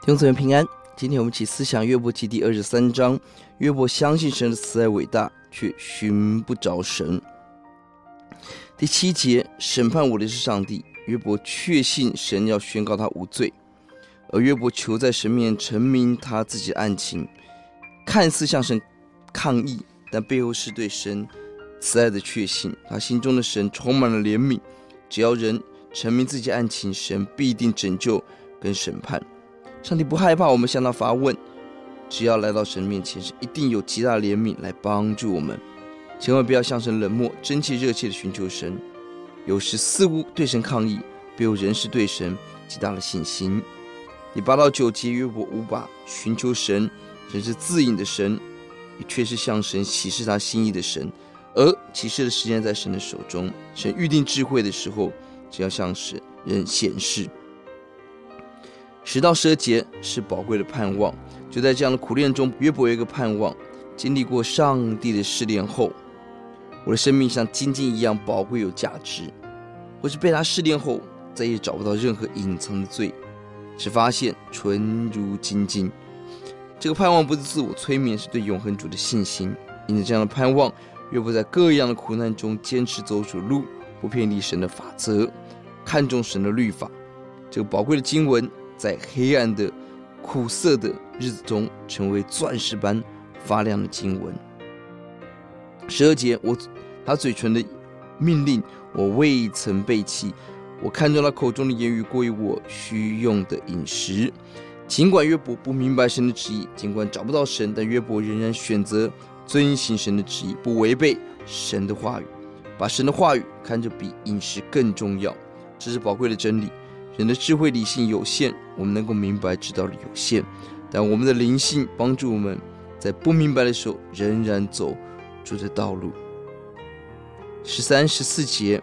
弟兄姊妹平安，今天我们起思想约伯记第二十三章。约伯相信神的慈爱伟大，却寻不着神。第七节，审判我的是上帝。约伯确信神要宣告他无罪，而约伯求在神面前陈明他自己的案情，看似向神抗议，但背后是对神慈爱的确信。他心中的神充满了怜悯，只要人陈明自己案情，神必定拯救跟审判。上帝不害怕我们向他发问，只要来到神面前，是一定有极大怜悯来帮助我们。千万不要向神冷漠，真切热切的寻求神。有时似乎对神抗议，背后仍是对神极大的信心。第八到九节，约伯无法寻求神，神是自隐的神，也却是向神启示他心意的神。而启示的时间在神的手中，神预定智慧的时候，只要向神人显示。十到十二节是宝贵的盼望，就在这样的苦练中，约伯有一个盼望：经历过上帝的试炼后，我的生命像金晶一样宝贵有价值；或是被他试炼后，再也找不到任何隐藏的罪，只发现纯如金晶。这个盼望不是自我催眠，是对永恒主的信心。因着这样的盼望，约伯在各样的苦难中坚持走主路，不偏离神的法则，看重神的律法。这个宝贵的经文。在黑暗的、苦涩的日子中，成为钻石般发亮的经文。十二节，我他嘴唇的命令，我未曾背弃。我看中他口中的言语，过于我需用的饮食。尽管约伯不明白神的旨意，尽管找不到神，但约伯仍然选择遵行神的旨意，不违背神的话语，把神的话语看着比饮食更重要。这是宝贵的真理。人的智慧理性有限，我们能够明白知道的有限，但我们的灵性帮助我们在不明白的时候仍然走主的道路。十三、十四节，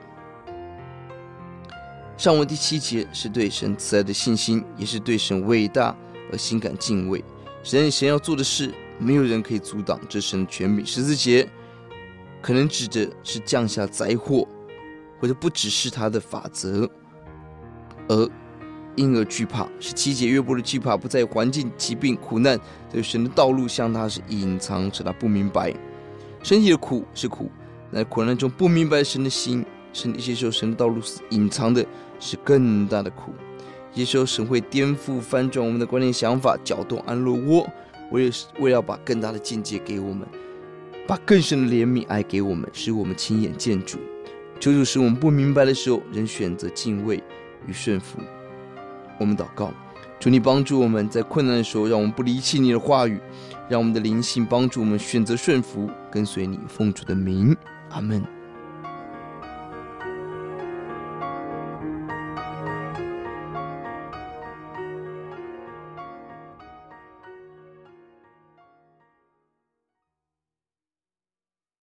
上文第七节是对神慈爱的信心，也是对神伟大而心感敬畏。神神要做的事，没有人可以阻挡，这神的权柄。十四节可能指的是降下灾祸，或者不只是他的法则。而因而惧怕，十七节约伯的惧怕不在环境、疾病、苦难，对神的道路向他是隐藏，使他不明白。身体的苦是苦，在苦难中不明白神的心，甚至一些时候神的道路是隐藏的，是更大的苦。一些时候神会颠覆、翻转我们的观念、想法，搅动安乐窝，为了为了把更大的境界给我们，把更深的怜悯爱给我们，使我们亲眼见主。求主使我们不明白的时候，仍选择敬畏。与顺服，我们祷告，求你帮助我们在困难的时候，让我们不离弃你的话语，让我们的灵性帮助我们选择顺服，跟随你，奉主的名，阿门。